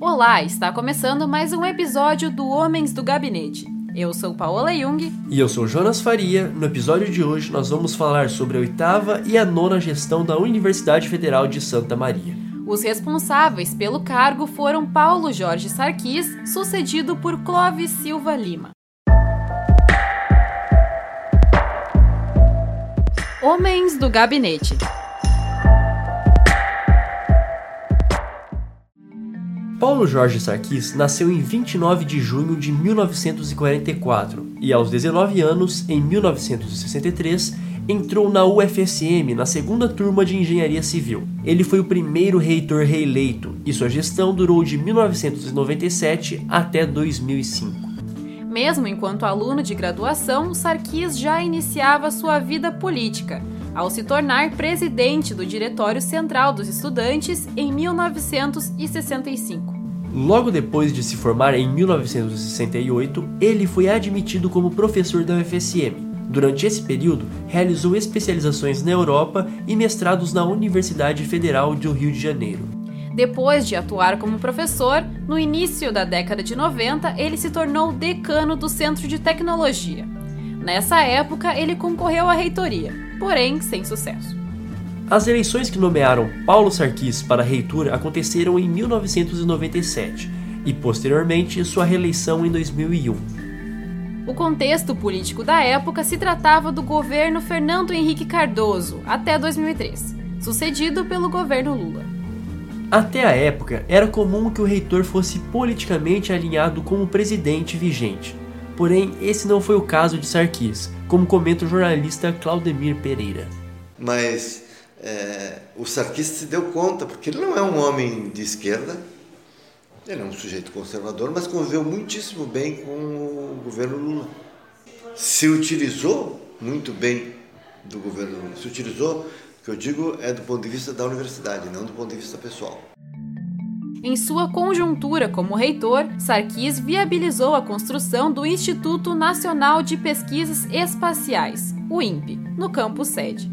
Olá, está começando mais um episódio do Homens do Gabinete. Eu sou Paola Jung. E eu sou Jonas Faria. No episódio de hoje nós vamos falar sobre a oitava e a nona gestão da Universidade Federal de Santa Maria. Os responsáveis pelo cargo foram Paulo Jorge Sarquis, sucedido por Clóvis Silva Lima. Homens do Gabinete. Paulo Jorge Sarkis nasceu em 29 de junho de 1944 e, aos 19 anos, em 1963, entrou na UFSM na segunda turma de Engenharia Civil. Ele foi o primeiro reitor reeleito e sua gestão durou de 1997 até 2005. Mesmo enquanto aluno de graduação, Sarkis já iniciava sua vida política, ao se tornar presidente do Diretório Central dos Estudantes em 1965. Logo depois de se formar em 1968, ele foi admitido como professor da UFSM. Durante esse período, realizou especializações na Europa e mestrados na Universidade Federal do Rio de Janeiro. Depois de atuar como professor, no início da década de 90, ele se tornou decano do Centro de Tecnologia. Nessa época, ele concorreu à reitoria, porém sem sucesso. As eleições que nomearam Paulo Sarkis para reitor aconteceram em 1997 e, posteriormente, sua reeleição em 2001. O contexto político da época se tratava do governo Fernando Henrique Cardoso até 2003, sucedido pelo governo Lula. Até a época, era comum que o reitor fosse politicamente alinhado com o presidente vigente. Porém, esse não foi o caso de Sarkis, como comenta o jornalista Claudemir Pereira. Mas é, o Sarkis se deu conta, porque ele não é um homem de esquerda, ele é um sujeito conservador, mas conviveu muitíssimo bem com o governo Lula. Se utilizou muito bem do governo Lula. Se utilizou, o que eu digo é do ponto de vista da universidade, não do ponto de vista pessoal. Em sua conjuntura como reitor, Sarkis viabilizou a construção do Instituto Nacional de Pesquisas Espaciais, o INPE, no campus sede.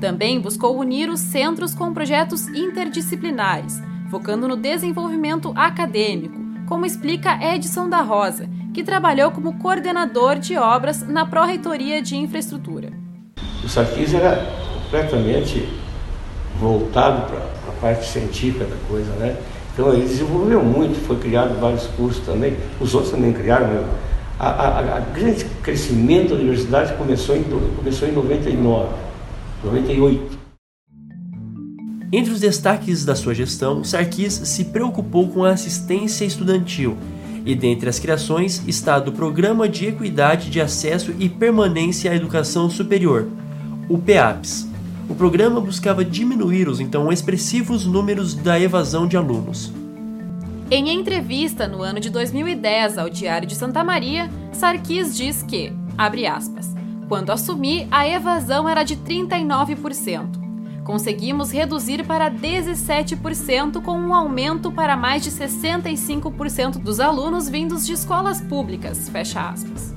Também buscou unir os centros com projetos interdisciplinares, focando no desenvolvimento acadêmico, como explica Edson da Rosa, que trabalhou como coordenador de obras na Pró-Reitoria de Infraestrutura. O Sarkis era completamente voltado para a parte científica da coisa, né? Então ele desenvolveu muito, foi criado vários cursos também, os outros também criaram. Né? A, a, a grande crescimento da universidade começou em, começou em 99. 98. Entre os destaques da sua gestão, Sarkis se preocupou com a assistência estudantil e, dentre as criações, está do Programa de Equidade de Acesso e Permanência à Educação Superior, o PEAPS. O programa buscava diminuir os então expressivos números da evasão de alunos. Em entrevista no ano de 2010 ao Diário de Santa Maria, Sarkis diz que, abre aspas, quando assumi, a evasão era de 39%. Conseguimos reduzir para 17%, com um aumento para mais de 65% dos alunos vindos de escolas públicas. Fecha aspas.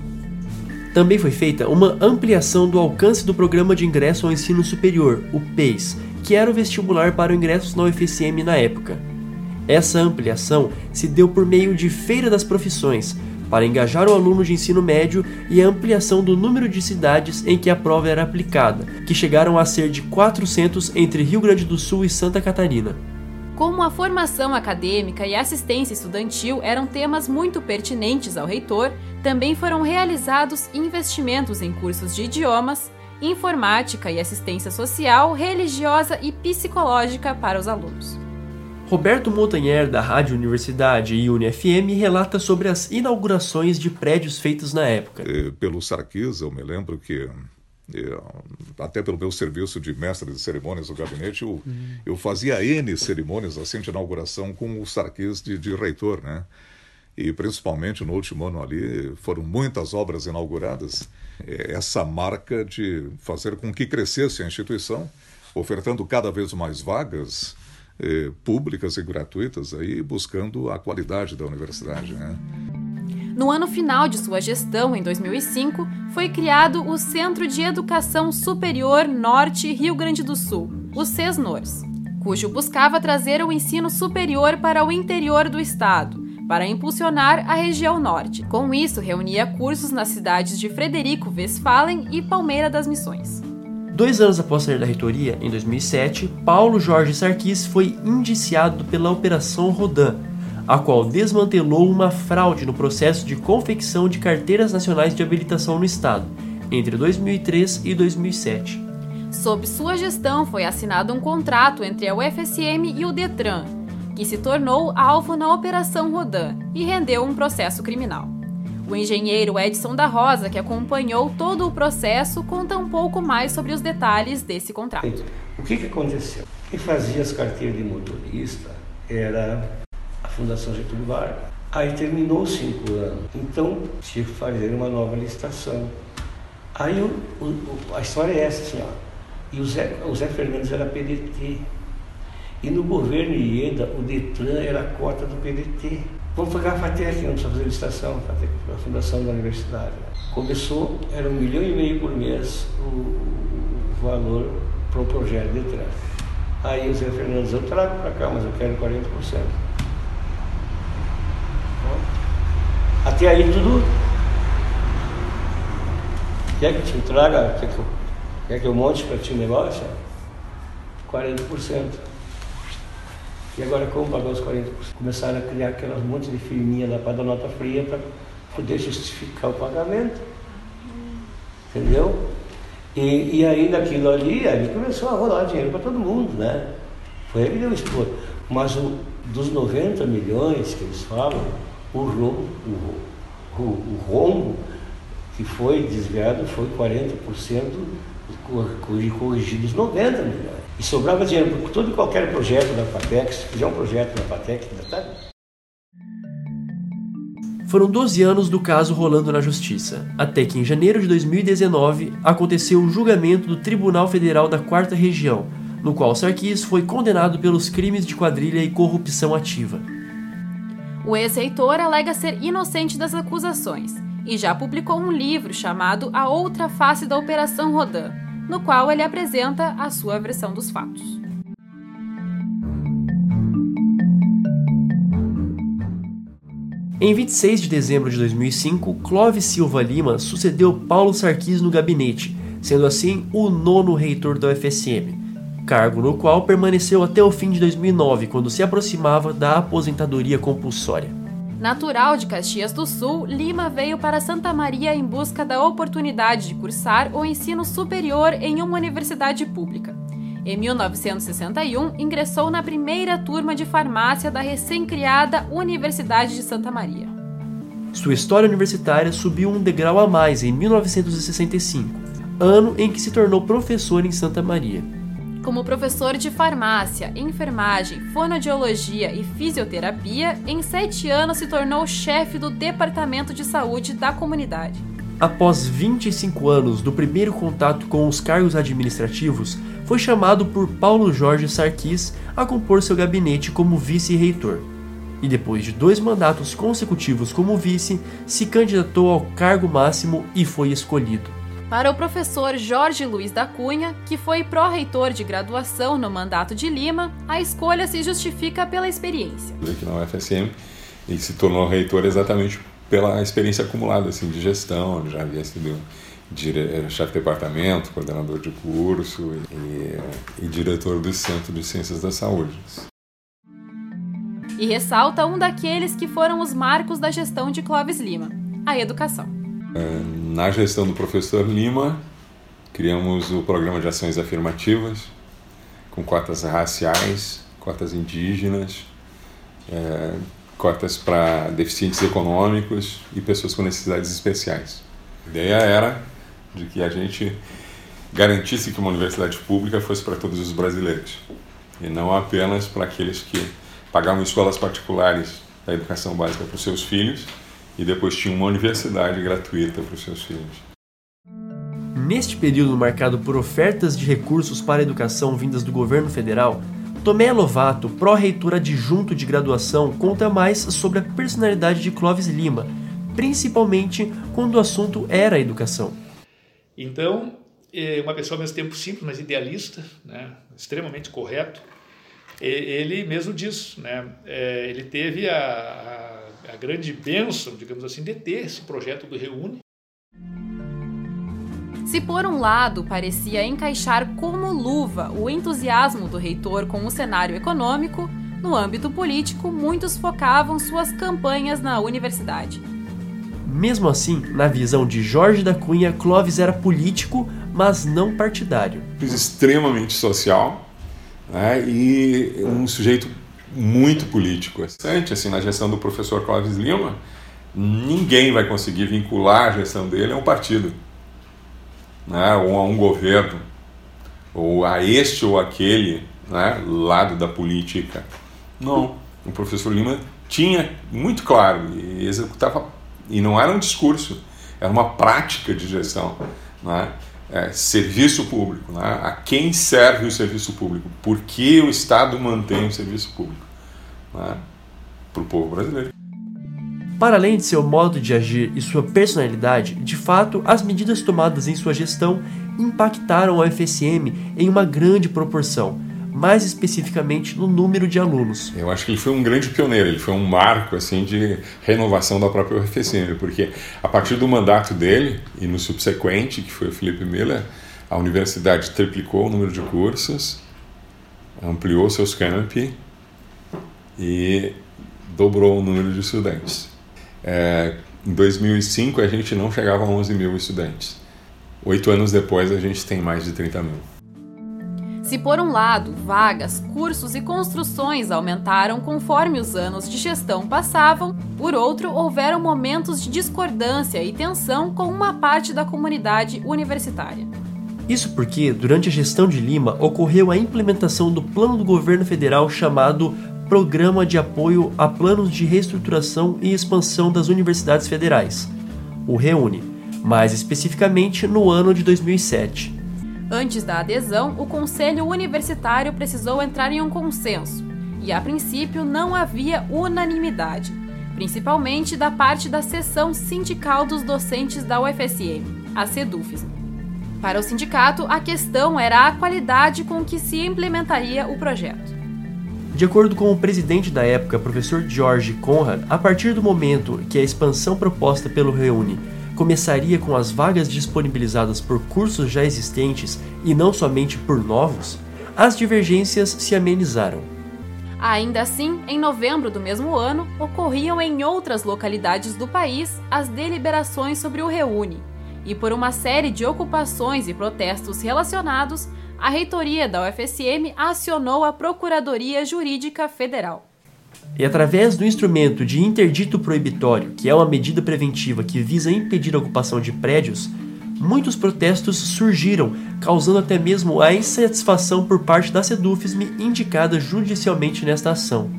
Também foi feita uma ampliação do alcance do Programa de Ingresso ao Ensino Superior, o PEIS, que era o vestibular para o ingresso na UFSM na época. Essa ampliação se deu por meio de Feira das Profissões, para engajar o aluno de ensino médio e a ampliação do número de cidades em que a prova era aplicada, que chegaram a ser de 400 entre Rio Grande do Sul e Santa Catarina. Como a formação acadêmica e assistência estudantil eram temas muito pertinentes ao reitor, também foram realizados investimentos em cursos de idiomas, informática e assistência social, religiosa e psicológica para os alunos. Roberto Montanher, da Rádio Universidade e UniFM, relata sobre as inaugurações de prédios feitos na época. Pelo Sarkis, eu me lembro que, até pelo meu serviço de mestre de cerimônias do gabinete, eu, eu fazia N cerimônias assim, de inauguração com o Sarkis de, de reitor, né? E principalmente no último ano ali, foram muitas obras inauguradas. Essa marca de fazer com que crescesse a instituição, ofertando cada vez mais vagas eh, públicas e gratuitas, aí buscando a qualidade da universidade. Né? No ano final de sua gestão, em 2005, foi criado o Centro de Educação Superior Norte Rio Grande do Sul, o CESNORS, cujo buscava trazer o ensino superior para o interior do estado, para impulsionar a região norte. Com isso, reunia cursos nas cidades de Frederico Westphalen e Palmeira das Missões. Dois anos após sair da reitoria, em 2007, Paulo Jorge Sarkis foi indiciado pela Operação Rodan, a qual desmantelou uma fraude no processo de confecção de carteiras nacionais de habilitação no Estado, entre 2003 e 2007. Sob sua gestão, foi assinado um contrato entre a UFSM e o Detran, que se tornou alvo na Operação Rodan e rendeu um processo criminal. O engenheiro Edson da Rosa, que acompanhou todo o processo, conta um pouco mais sobre os detalhes desse contrato. O que, que aconteceu? Quem fazia as carteiras de motorista era a Fundação Getúlio Vargas. Aí terminou os cinco anos, então tinha que fazer uma nova licitação. Aí o, o, a história é essa, assim, ó. E o Zé, o Zé Fernandes era PDT. E no governo Ieda, o Detran era a cota do PDT. Vamos pagar a FATEC, não precisa fazer licitação, a, a fundação da universidade. Começou, era um milhão e meio por mês o, o valor para o projeto Detran. Aí o Zé Fernandes, eu trago para cá, mas eu quero 40%. Até aí tudo. Quer que te traga, quer que eu, quer que eu monte para ti o negócio? 40%. E agora como pagar os 40%? Começaram a criar aquelas montes de firminha lá para dar nota fria para poder justificar o pagamento. Entendeu? E, e aí naquilo ali, aí começou a rolar dinheiro para todo mundo, né? Foi aí que deu expor. Mas o, dos 90 milhões que eles falam, o rombo, o, o, o rombo que foi desviado foi 40% corrigidos 90 milhões. E sobrava dinheiro, porque todo e qualquer projeto da FATEC, se fizer um projeto da FATEC, tá... Foram 12 anos do caso rolando na justiça, até que em janeiro de 2019 aconteceu o julgamento do Tribunal Federal da Quarta Região, no qual Sarkis foi condenado pelos crimes de quadrilha e corrupção ativa. O ex-reitor alega ser inocente das acusações e já publicou um livro chamado A Outra Face da Operação Rodan, no qual ele apresenta a sua versão dos fatos. Em 26 de dezembro de 2005, Clóvis Silva Lima sucedeu Paulo Sarkis no gabinete, sendo assim o nono reitor da UFSM, cargo no qual permaneceu até o fim de 2009, quando se aproximava da aposentadoria compulsória. Natural de Caxias do Sul, Lima veio para Santa Maria em busca da oportunidade de cursar o ensino superior em uma universidade pública. Em 1961, ingressou na primeira turma de farmácia da recém-criada Universidade de Santa Maria. Sua história universitária subiu um degrau a mais em 1965, ano em que se tornou professor em Santa Maria como professor de farmácia, enfermagem, fonoaudiologia e fisioterapia, em sete anos se tornou chefe do Departamento de Saúde da comunidade. Após 25 anos do primeiro contato com os cargos administrativos, foi chamado por Paulo Jorge Sarkis a compor seu gabinete como vice-reitor. E depois de dois mandatos consecutivos como vice, se candidatou ao cargo máximo e foi escolhido. Para o professor Jorge Luiz da Cunha, que foi pró-reitor de graduação no mandato de Lima, a escolha se justifica pela experiência. Aqui na UFSM, ele se tornou reitor exatamente pela experiência acumulada assim, de gestão, já havia sido chefe de departamento, coordenador de curso e, e diretor do Centro de Ciências da Saúde. E ressalta um daqueles que foram os marcos da gestão de Clóvis Lima, a educação. É, na gestão do professor Lima, criamos o programa de ações afirmativas, com cotas raciais, cotas indígenas, é, cotas para deficientes econômicos e pessoas com necessidades especiais. A ideia era de que a gente garantisse que uma universidade pública fosse para todos os brasileiros e não apenas para aqueles que pagavam escolas particulares da educação básica para os seus filhos e depois tinha uma universidade gratuita para os seus filhos. Neste período marcado por ofertas de recursos para a educação vindas do governo federal, Tomé Lovato, pró-reitor adjunto de graduação, conta mais sobre a personalidade de Clóvis Lima, principalmente quando o assunto era a educação. Então, é uma pessoa ao mesmo tempo simples, mas idealista, né? extremamente correto, ele mesmo diz, né? É, ele teve a, a, grande bênção, digamos assim, de ter esse projeto do Reúne. Se por um lado parecia encaixar como luva o entusiasmo do reitor com o cenário econômico, no âmbito político muitos focavam suas campanhas na universidade. Mesmo assim, na visão de Jorge da Cunha, Clóvis era político, mas não partidário. Extremamente social né, e um sujeito muito político. Assim, na gestão do professor Clóvis Lima, ninguém vai conseguir vincular a gestão dele a um partido, né, ou a um governo, ou a este ou aquele né, lado da política. Não, o professor Lima tinha muito claro e executava e não era um discurso, era uma prática de gestão. Né? É, serviço público. Né? A quem serve o serviço público? Por que o Estado mantém o serviço público? Né? Para o povo brasileiro. Para além de seu modo de agir e sua personalidade, de fato, as medidas tomadas em sua gestão impactaram a UFSM em uma grande proporção, mais especificamente no número de alunos. Eu acho que ele foi um grande pioneiro, ele foi um marco assim de renovação da própria UFSM, porque a partir do mandato dele e no subsequente, que foi o Felipe Miller, a universidade triplicou o número de cursos, ampliou seus campi e dobrou o número de estudantes. É, em 2005 a gente não chegava a 11 mil estudantes. Oito anos depois a gente tem mais de 30 mil. Se por um lado, vagas, cursos e construções aumentaram conforme os anos de gestão passavam, por outro, houveram momentos de discordância e tensão com uma parte da comunidade universitária. Isso porque, durante a gestão de Lima, ocorreu a implementação do plano do governo federal chamado Programa de Apoio a Planos de Reestruturação e Expansão das Universidades Federais, o REUNE, mais especificamente no ano de 2007. Antes da adesão, o Conselho Universitário precisou entrar em um consenso, e a princípio não havia unanimidade, principalmente da parte da seção sindical dos docentes da UFSM, a SEDUFSM. Para o sindicato, a questão era a qualidade com que se implementaria o projeto. De acordo com o presidente da época, professor George Conrad, a partir do momento que a expansão proposta pelo Reúne começaria com as vagas disponibilizadas por cursos já existentes e não somente por novos, as divergências se amenizaram. Ainda assim, em novembro do mesmo ano, ocorriam em outras localidades do país as deliberações sobre o Reúne, e por uma série de ocupações e protestos relacionados, a reitoria da UFSM acionou a Procuradoria Jurídica Federal. E através do instrumento de interdito proibitório, que é uma medida preventiva que visa impedir a ocupação de prédios, muitos protestos surgiram, causando até mesmo a insatisfação por parte da SEDUFSM indicada judicialmente nesta ação.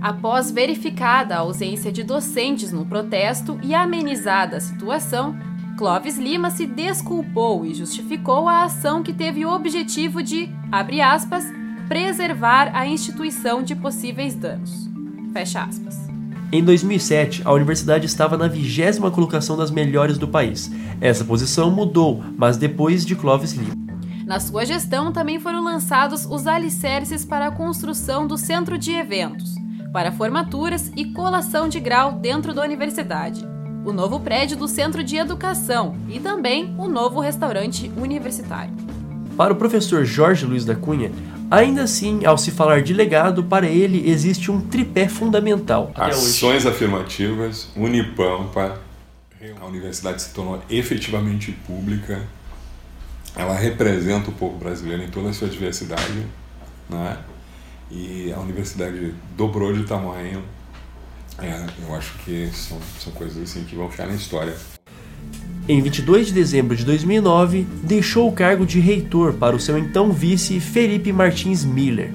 Após verificada a ausência de docentes no protesto e amenizada a situação, Clóvis Lima se desculpou e justificou a ação que teve o objetivo de, abre aspas, preservar a instituição de possíveis danos. Fecha aspas. Em 2007, a universidade estava na vigésima colocação das melhores do país. Essa posição mudou, mas depois de Clóvis Lima. Na sua gestão também foram lançados os alicerces para a construção do centro de eventos, para formaturas e colação de grau dentro da universidade, o novo prédio do Centro de Educação e também o novo restaurante universitário. Para o professor Jorge Luiz da Cunha, Ainda assim, ao se falar de legado, para ele existe um tripé fundamental. Ações afirmativas, Unipampa, a universidade se tornou efetivamente pública, ela representa o povo brasileiro em toda a sua diversidade, né? e a universidade dobrou de tamanho. É, eu acho que são, são coisas assim que vão ficar na história. Em 22 de dezembro de 2009, deixou o cargo de reitor para o seu então vice Felipe Martins Miller.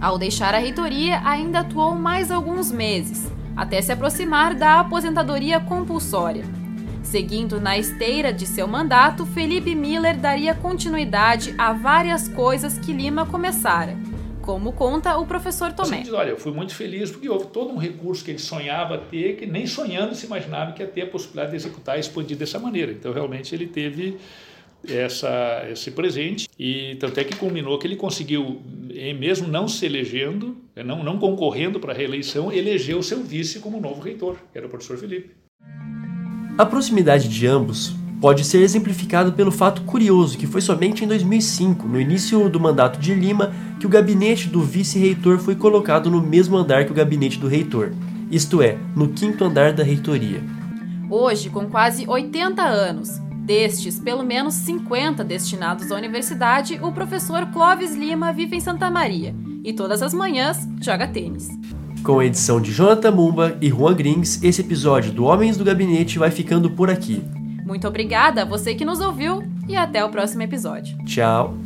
Ao deixar a reitoria, ainda atuou mais alguns meses, até se aproximar da aposentadoria compulsória. Seguindo na esteira de seu mandato, Felipe Miller daria continuidade a várias coisas que Lima começara, como conta o professor Tomé. Diz, olha, eu fui muito feliz porque houve todo um recurso que ele sonhava ter, que nem sonhando se imaginava que ia ter a possibilidade de executar e expandir dessa maneira. Então, realmente, ele teve essa, esse presente e tanto é que culminou que ele conseguiu, mesmo não se elegendo, não, não concorrendo para a reeleição, elegeu seu vice como novo reitor, que era o professor Felipe. A proximidade de ambos pode ser exemplificado pelo fato curioso que foi somente em 2005, no início do mandato de Lima, que o gabinete do vice-reitor foi colocado no mesmo andar que o gabinete do reitor, isto é, no quinto andar da reitoria. Hoje, com quase 80 anos, destes pelo menos 50 destinados à universidade, o professor Clóvis Lima vive em Santa Maria e todas as manhãs joga tênis. Com a edição de Jonathan Mumba e Juan Grings, esse episódio do Homens do Gabinete vai ficando por aqui. Muito obrigada a você que nos ouviu e até o próximo episódio. Tchau!